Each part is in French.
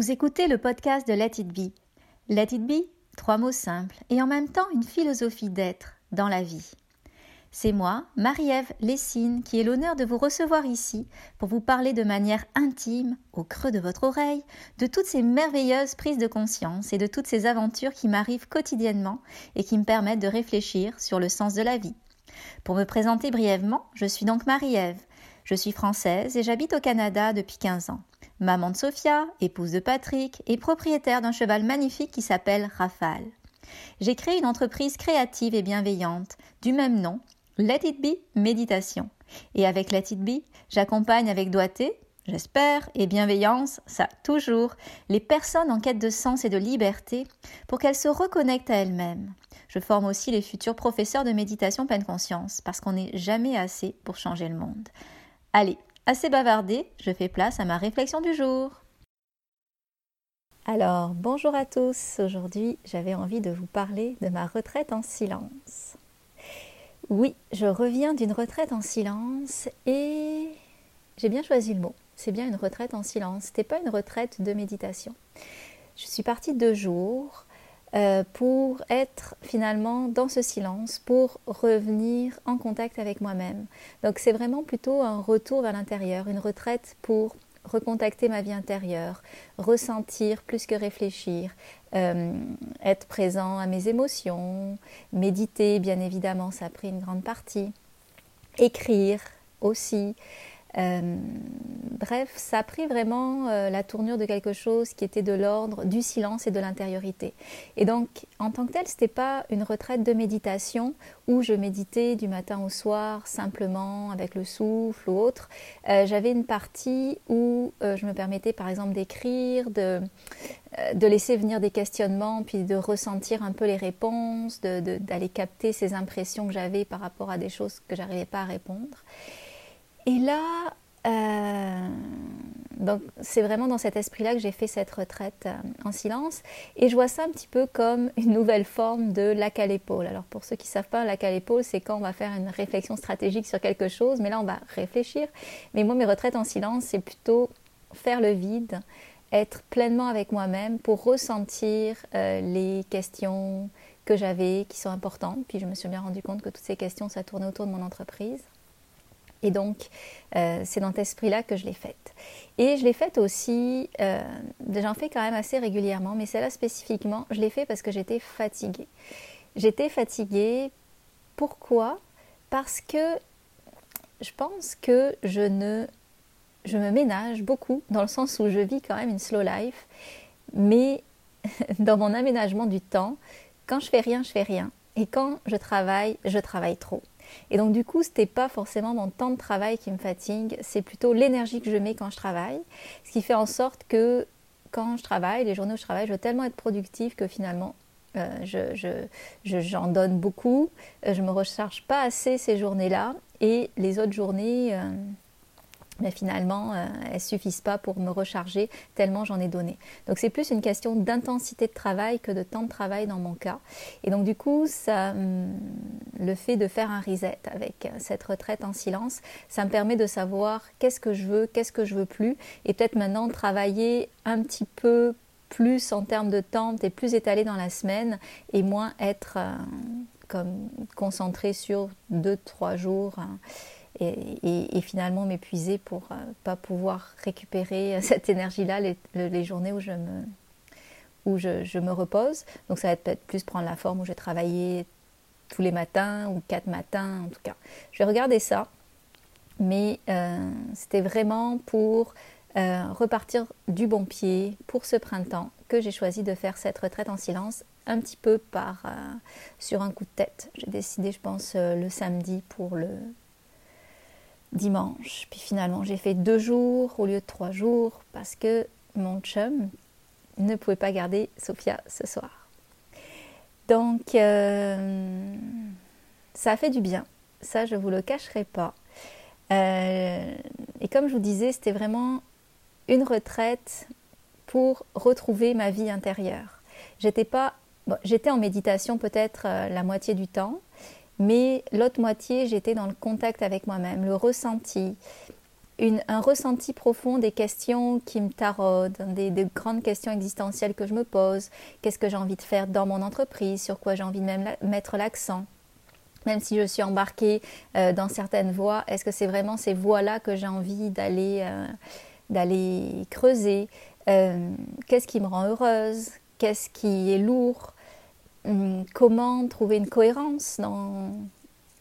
Vous écoutez le podcast de Let It Be. Let It Be, trois mots simples et en même temps une philosophie d'être dans la vie. C'est moi, Marie-Ève Lessine, qui ai l'honneur de vous recevoir ici pour vous parler de manière intime, au creux de votre oreille, de toutes ces merveilleuses prises de conscience et de toutes ces aventures qui m'arrivent quotidiennement et qui me permettent de réfléchir sur le sens de la vie. Pour me présenter brièvement, je suis donc Marie-Ève. Je suis française et j'habite au Canada depuis 15 ans maman de Sophia, épouse de Patrick et propriétaire d'un cheval magnifique qui s'appelle Rafale. J'ai créé une entreprise créative et bienveillante du même nom, Let It Be Méditation. Et avec Let It Be, j'accompagne avec doigté, j'espère, et bienveillance, ça toujours, les personnes en quête de sens et de liberté pour qu'elles se reconnectent à elles-mêmes. Je forme aussi les futurs professeurs de méditation pleine conscience parce qu'on n'est jamais assez pour changer le monde. Allez, Assez bavardé, je fais place à ma réflexion du jour. Alors, bonjour à tous. Aujourd'hui, j'avais envie de vous parler de ma retraite en silence. Oui, je reviens d'une retraite en silence et j'ai bien choisi le mot. C'est bien une retraite en silence. C'était pas une retraite de méditation. Je suis partie deux jours euh, pour être finalement dans ce silence, pour revenir en contact avec moi-même. Donc c'est vraiment plutôt un retour vers l'intérieur, une retraite pour recontacter ma vie intérieure, ressentir plus que réfléchir, euh, être présent à mes émotions, méditer, bien évidemment, ça a pris une grande partie, écrire aussi, euh, bref, ça a pris vraiment euh, la tournure de quelque chose qui était de l'ordre du silence et de l'intériorité. Et donc, en tant que tel, ce n'était pas une retraite de méditation où je méditais du matin au soir simplement avec le souffle ou autre. Euh, j'avais une partie où je me permettais par exemple d'écrire, de, de laisser venir des questionnements, puis de ressentir un peu les réponses, d'aller capter ces impressions que j'avais par rapport à des choses que j'arrivais pas à répondre. Et là, euh, c'est vraiment dans cet esprit-là que j'ai fait cette retraite euh, en silence. Et je vois ça un petit peu comme une nouvelle forme de lac à l'épaule. Alors pour ceux qui ne savent pas, lac à l'épaule, c'est quand on va faire une réflexion stratégique sur quelque chose, mais là on va réfléchir. Mais moi, mes retraites en silence, c'est plutôt faire le vide, être pleinement avec moi-même pour ressentir euh, les questions que j'avais qui sont importantes. Puis je me suis bien rendu compte que toutes ces questions, ça tournait autour de mon entreprise. Et donc, euh, c'est dans cet esprit-là que je l'ai faite. Et je l'ai faite aussi, euh, j'en fais quand même assez régulièrement, mais celle-là spécifiquement, je l'ai fait parce que j'étais fatiguée. J'étais fatiguée. Pourquoi? Parce que je pense que je ne, je me ménage beaucoup dans le sens où je vis quand même une slow life, mais dans mon aménagement du temps, quand je fais rien, je fais rien. Et quand je travaille, je travaille trop. Et donc du coup, ce n'était pas forcément mon temps de travail qui me fatigue, c'est plutôt l'énergie que je mets quand je travaille, ce qui fait en sorte que quand je travaille, les journées où je travaille, je veux tellement être productive que finalement, euh, j'en donne beaucoup, euh, je ne me recharge pas assez ces journées-là, et les autres journées, euh, mais finalement, euh, elles ne suffisent pas pour me recharger tellement j'en ai donné. Donc c'est plus une question d'intensité de travail que de temps de travail dans mon cas. Et donc du coup, ça, hum, le fait de faire un reset avec cette retraite en silence, ça me permet de savoir qu'est-ce que je veux, qu'est-ce que je veux plus, et peut-être maintenant travailler un petit peu plus en termes de temps, et plus étalé dans la semaine, et moins être euh, comme concentré sur deux, trois jours. Hein et, finalement m'épuiser pour euh, pas pouvoir récupérer cette énergie-là les, journées où je me, où je, me repose. Donc ça va être peut-être plus prendre la forme où j'ai travaillé tous les matins ou quatre matins en tout cas. Je vais regarder ça, mais euh, c'était vraiment pour euh, repartir du bon pied pour ce printemps que j'ai choisi de faire cette retraite en silence un petit peu par sur un coup de tête. J'ai décidé, je pense, le samedi pour le dimanche. Puis finalement, j'ai fait deux jours au lieu de trois jours parce que mon chum ne pouvait pas garder Sophia ce soir. Donc, euh, ça a fait du bien. Ça, je ne vous le cacherai pas. Euh, et comme je vous disais, c'était vraiment une retraite pour retrouver ma vie intérieure. J'étais pas, j'étais en méditation peut-être euh, la moitié du temps, mais l'autre moitié, j'étais dans le contact avec moi-même, le ressenti, un ressenti profond des questions qui me taraudent, des, grandes questions existentielles que je me pose. Qu'est-ce que j'ai envie de faire dans mon entreprise? Sur quoi j'ai envie de même mettre l'accent? Même si je suis embarquée euh, dans certaines voies, est-ce que c'est vraiment ces voies-là que j'ai envie d'aller euh, creuser? Euh, Qu'est-ce qui me rend heureuse? Qu'est-ce qui est lourd? Comment trouver une cohérence dans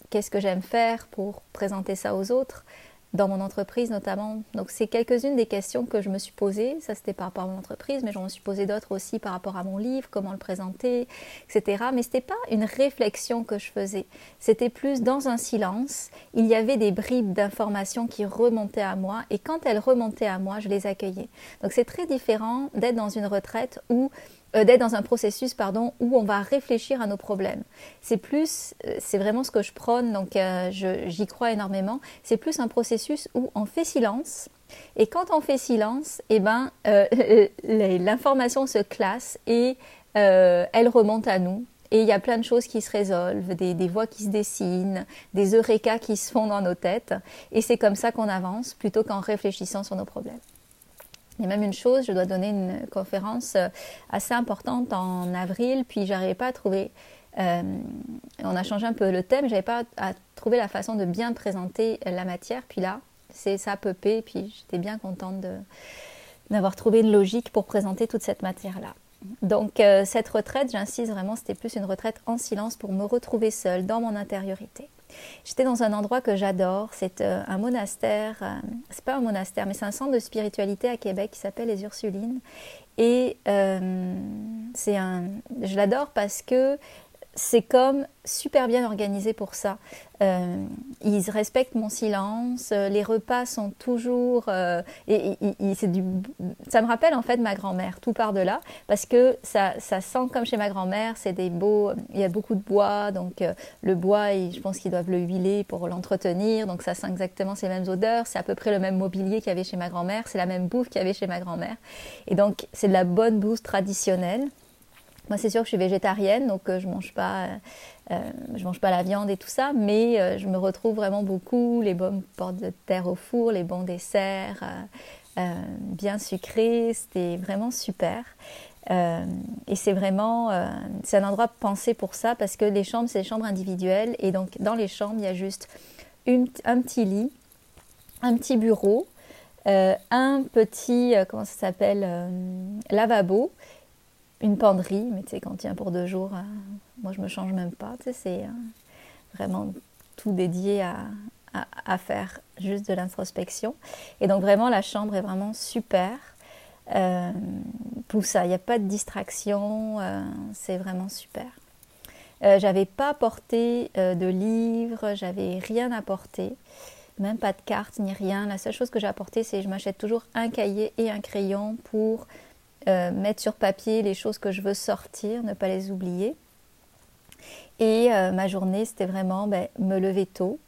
qu'est-ce que j'aime faire pour présenter ça aux autres dans mon entreprise notamment. Donc c'est quelques-unes des questions que je me suis posées. Ça c'était par rapport à mon entreprise, mais j'en me suis posé d'autres aussi par rapport à mon livre, comment le présenter, etc. Mais c'était pas une réflexion que je faisais. C'était plus dans un silence. Il y avait des bribes d'informations qui remontaient à moi, et quand elles remontaient à moi, je les accueillais. Donc c'est très différent d'être dans une retraite où euh, d'être dans un processus pardon où on va réfléchir à nos problèmes. C'est plus, euh, c'est vraiment ce que je prône, donc euh, j'y crois énormément. C'est plus un processus où on fait silence. Et quand on fait silence, eh ben, l'information se classe et elle remonte à nous. Et il y a plein de choses qui se résolvent, des, des voix qui se dessinent, des eureka qui se font dans nos têtes. Et c'est comme ça qu'on avance plutôt qu'en réfléchissant sur nos problèmes. Il y a même une chose, je dois donner une conférence euh, assez importante en avril, puis j'arrivais pas à trouver. Euh, on a changé un peu le thème, j'avais pas à trouver la façon de bien présenter la matière. Puis là, c'est ça peu puis j'étais bien contente d'avoir trouvé une logique pour présenter toute cette matière-là. Donc euh, cette retraite, j'insiste vraiment, c'était plus une retraite en silence pour me retrouver seule dans mon intériorité. J'étais dans un endroit que j'adore, c'est euh, un monastère, euh, c'est pas un monastère, mais c'est un centre de spiritualité à Québec qui s'appelle les Ursulines. Et euh, c'est un, je l'adore parce que c'est comme super bien organisé pour ça. Euh, ils respectent mon silence, euh, les repas sont toujours... Euh, et, du, ça me rappelle en fait ma grand-mère, tout part de là, parce que ça, ça sent comme chez ma grand-mère, c'est des beaux... Il y a beaucoup de bois, donc le bois, je pense qu'ils doivent le huiler pour l'entretenir, donc ça sent exactement ces mêmes odeurs, c'est à peu près le même mobilier qu'il y avait chez ma grand-mère, c'est la même bouffe qu'il y avait chez ma grand-mère. Et donc c'est de la bonne bouffe traditionnelle. Moi, c'est sûr que je suis végétarienne, donc euh, je mange euh, euh, mange pas la viande et tout ça, mais je me retrouve vraiment beaucoup les bonnes portes de terre au four, les bons desserts, bien sucrés, c'était vraiment super. et c'est vraiment, un endroit pensé pour ça parce que les chambres, c'est des chambres individuelles et donc dans les chambres, il y a juste un petit lit, un petit bureau, un petit, comment ça s'appelle, lavabo une penderie, mais tu sais, quand il y a pour deux jours, euh, moi je me change même pas, tu sais, c'est euh, vraiment tout dédié à, à, faire juste de l'introspection. Et donc vraiment, la chambre est vraiment super. Euh, pour ça, il n'y a pas de distraction, c'est vraiment super. j'avais pas apporté de livres, j'avais rien apporté, même pas de cartes ni rien. La seule chose que j'ai apporté, c'est je m'achète toujours un cahier et un crayon pour euh, mettre sur papier les choses que je veux sortir, ne pas les oublier. Et euh, ma journée, c'était vraiment ben, me lever tôt.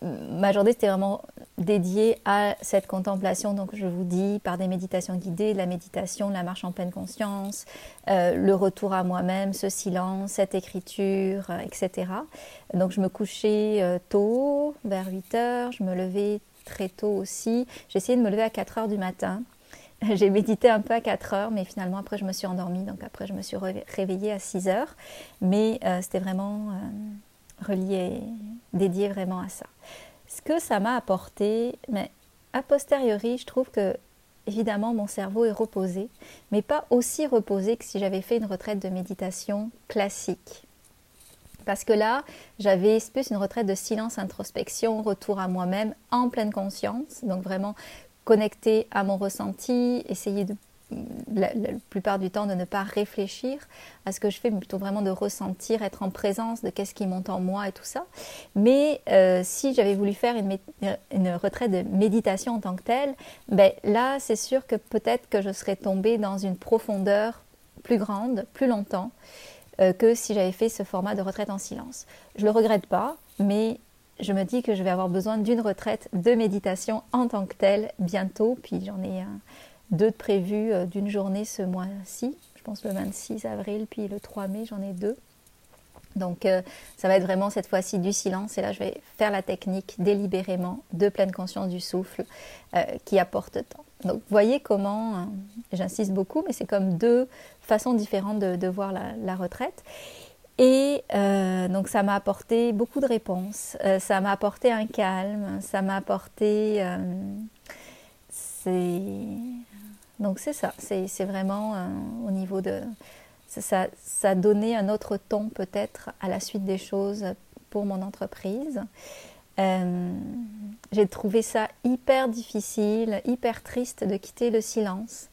Ma journée, c'était vraiment dédiée à cette contemplation. Donc, je vous dis, par des méditations guidées, la méditation, la marche en pleine conscience, euh, le retour à moi-même, ce silence, cette écriture, etc. Donc, je me couchais tôt, vers 8 heures. Je me levais très tôt aussi. J'essayais de me lever à 4 heures du matin j'ai médité un peu à 4 heures, mais finalement après je me suis endormie, donc après je me suis réveillée à 6 heures. Mais euh, c'était vraiment euh, relié, dédié vraiment à ça. Ce que ça m'a apporté, mais a posteriori, je trouve que évidemment mon cerveau est reposé, mais pas aussi reposé que si j'avais fait une retraite de méditation classique. Parce que là, j'avais plus une retraite de silence, introspection, retour à moi-même en pleine conscience. Donc vraiment connecter à mon ressenti, essayer de la, plupart du temps de ne pas réfléchir à ce que je fais, mais plutôt vraiment de ressentir, être en présence de qu'est-ce qui monte en moi et tout ça. Mais euh, si j'avais voulu faire une, une, retraite de méditation en tant que telle, ben là, c'est sûr que peut-être que je serais tombée dans une profondeur plus grande, plus longtemps, euh, que si j'avais fait ce format de retraite en silence. Je le regrette pas, mais je me dis que je vais avoir besoin d'une retraite de méditation en tant que telle bientôt. Puis j'en ai deux de prévus euh, d'une journée ce mois-ci. Je pense le 26 avril, puis le 3 mai, j'en ai deux. Donc euh, ça va être vraiment cette fois-ci du silence et là je vais faire la technique délibérément de pleine conscience du souffle euh, qui apporte tant. Donc voyez comment, j'insiste beaucoup, mais c'est comme deux façons différentes de, voir la, retraite. Et donc ça m'a apporté beaucoup de réponses, ça m'a apporté un calme, ça m'a apporté... donc c'est ça, c'est vraiment au niveau de ça, ça, a donné un autre ton peut-être à la suite des choses pour mon entreprise. Euh, j'ai trouvé ça hyper difficile, hyper triste de quitter le silence.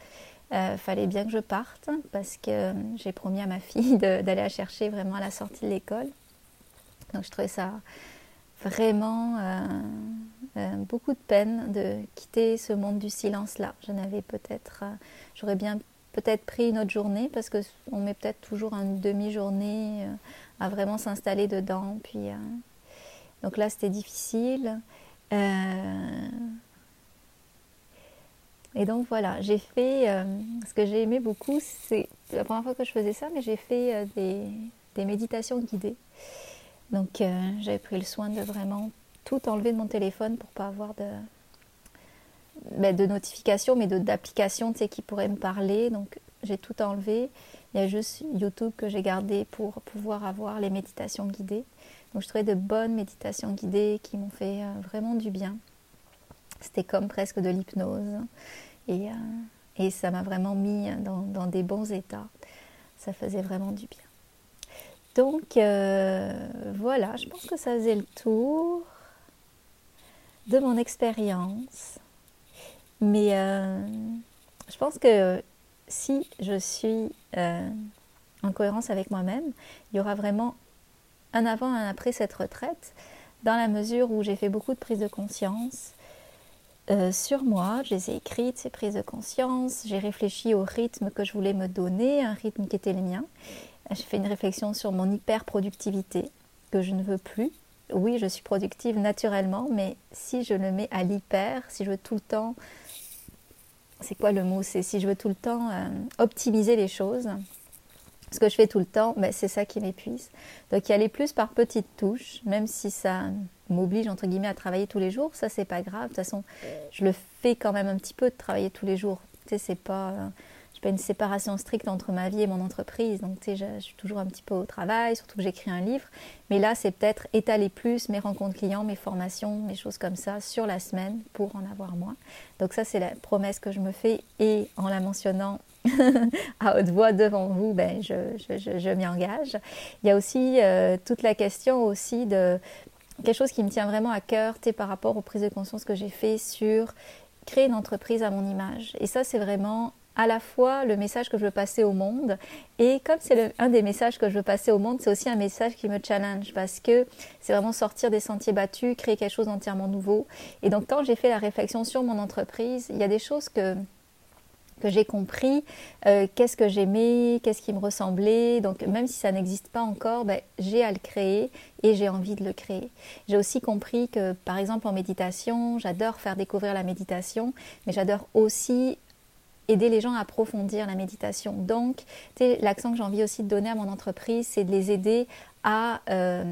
Euh, fallait bien que je parte parce que j'ai promis à ma fille d'aller la chercher vraiment à la sortie de l'école. Donc je trouvais ça vraiment euh, beaucoup de peine de quitter ce monde du silence là. Je n'avais peut-être, j'aurais bien peut-être pris une autre journée parce qu'on met peut-être toujours une demi-journée euh, à vraiment s'installer dedans. Puis, euh, donc là, c'était difficile. Euh, et donc voilà, j'ai fait, ce que j'ai aimé beaucoup, c'est la première fois que je faisais ça, mais j'ai fait des, méditations guidées. Donc j'avais pris le soin de vraiment tout enlever de mon téléphone pour pas avoir de, ben, de notifications, mais d'applications qui pourraient me parler. Donc j'ai tout enlevé. Il y a juste YouTube que j'ai gardé pour pouvoir avoir les méditations guidées. Donc je trouvais de bonnes méditations guidées qui m'ont fait euh, vraiment du bien. C'était comme presque de l'hypnose. Et, euh, et, ça m'a vraiment mis dans, des bons états. Ça faisait vraiment du bien. Donc euh, voilà, je pense que ça faisait le tour de mon expérience. Mais euh, je pense que si je suis en cohérence avec moi-même, il y aura vraiment un avant, un après cette retraite, dans la mesure où j'ai fait beaucoup de prises de conscience euh, sur moi, je les ai écrites, ces prises de conscience, j'ai réfléchi au rythme que je voulais me donner, un rythme qui était le mien. J'ai fait une réflexion sur mon hyper-productivité, que je ne veux plus. Oui, je suis productive naturellement, mais si je le mets à l'hyper, si je veux tout le temps c'est quoi le mot C'est si je veux tout le temps euh, optimiser les choses, ce que je fais tout le temps, mais c'est ça qui m'épuise. Donc y aller plus par petites touches, même si ça m'oblige entre guillemets à travailler tous les jours, ça c'est pas grave. De toute façon, je le fais quand même un petit peu de travailler tous les jours. Tu sais, c'est pas euh, une séparation stricte entre ma vie et mon entreprise. Donc, tu sais, je, suis toujours un petit peu au travail, surtout que j'écris un livre. Mais là, c'est peut-être étaler plus mes rencontres clients, mes formations, mes choses comme ça sur la semaine pour en avoir moins. Donc, ça, c'est la promesse que je me fais. Et en la mentionnant à haute voix devant vous, ben, je, je, je, m'y engage. Il y a aussi euh, toute la question aussi de quelque chose qui me tient vraiment à cœur, par rapport aux prises de conscience que j'ai fait sur créer une entreprise à mon image. Et ça, c'est vraiment à la fois le message que je veux passer au monde et comme c'est un des messages que je veux passer au monde, c'est aussi un message qui me challenge parce que c'est vraiment sortir des sentiers battus, créer quelque chose d'entièrement nouveau. Et donc quand j'ai fait la réflexion sur mon entreprise, il y a des choses que j'ai compris, euh, qu'est-ce que j'aimais, qu'est-ce qui me ressemblait. Donc même si ça n'existe pas encore, ben, j'ai à le créer et j'ai envie de le créer. J'ai aussi compris que par exemple en méditation, j'adore faire découvrir la méditation, mais j'adore aussi aider les gens à approfondir la méditation. Donc, l'accent que j'ai envie aussi de donner à mon entreprise, c'est de les aider à euh,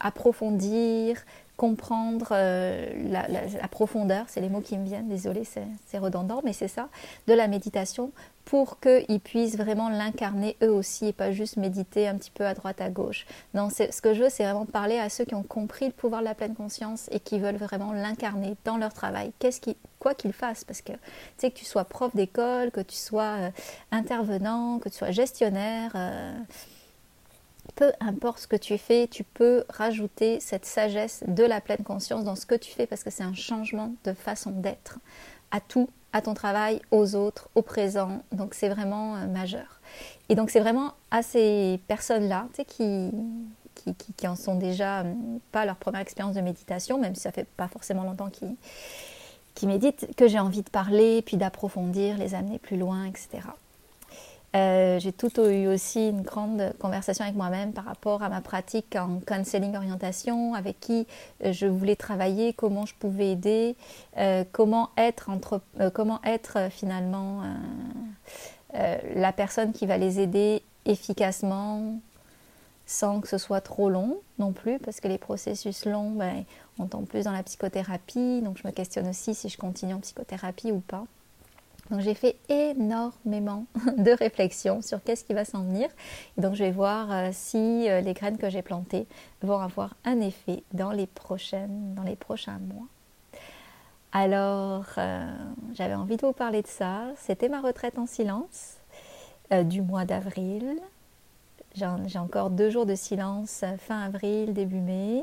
approfondir, comprendre euh, la, profondeur, c'est les mots qui me viennent, désolé, c'est redondant, mais c'est ça, de la méditation pour qu'ils puissent vraiment l'incarner eux aussi et pas juste méditer un petit peu à droite à gauche. Non, ce que je veux, c'est vraiment parler à ceux qui ont compris le pouvoir de la pleine conscience et qui veulent vraiment l'incarner dans leur travail. Qu'est-ce qui, quoi qu'ils fassent, parce que tu sais que tu sois prof d'école, que tu sois euh, intervenant, que tu sois gestionnaire. Euh, peu importe ce que tu fais, tu peux rajouter cette sagesse de la pleine conscience dans ce que tu fais parce que c'est un changement de façon d'être à tout, à ton travail, aux autres, au présent. Donc c'est vraiment euh, majeur. Et donc c'est vraiment à ces personnes-là tu sais, qui, qui, qui, en sont déjà pas leur première expérience de méditation, même si ça fait pas forcément longtemps qu'ils qui méditent, que j'ai envie de parler, puis d'approfondir, les amener plus loin, etc. Euh, j'ai tout eu aussi une grande conversation avec moi-même par rapport à ma pratique en counseling orientation, avec qui euh, je voulais travailler, comment je pouvais aider, euh, comment être, entre, comment être finalement la personne qui va les aider efficacement, sans que ce soit trop long non plus, parce que les processus longs, ben, on tombe plus dans la psychothérapie, donc je me questionne aussi si je continue en psychothérapie ou pas. Donc j'ai fait énormément de réflexions sur qu'est-ce qui va s'en venir. donc je vais voir euh, si euh, les graines que j'ai plantées vont avoir un effet dans les prochaines, dans les prochains mois. Alors euh, j'avais envie de vous parler de ça. C'était ma retraite en silence du mois d'avril. J'ai encore deux jours de silence fin avril, début mai.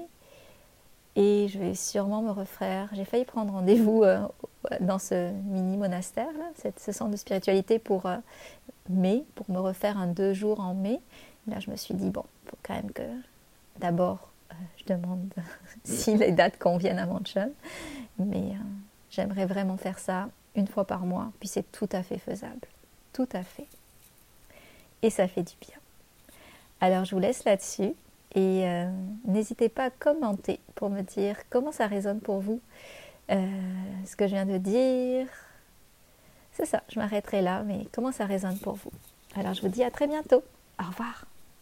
Et je vais sûrement me refaire. J'ai failli prendre rendez-vous euh, dans ce mini monastère, là, ce centre de spiritualité pour euh, mai, pour me refaire un deux jours en mai. là, je me suis dit, bon, faut quand même que d'abord, euh, je demande si les dates conviennent à mon chum. Mais j'aimerais vraiment faire ça une fois par mois. Puis c'est tout à fait faisable. Tout à fait. Et ça fait du bien. Alors je vous laisse là-dessus. Et euh, n'hésitez pas à commenter pour me dire comment ça résonne pour vous, euh, ce que je viens de dire. C'est ça, je m'arrêterai là, mais comment ça résonne pour vous. Alors je vous dis à très bientôt. Au revoir.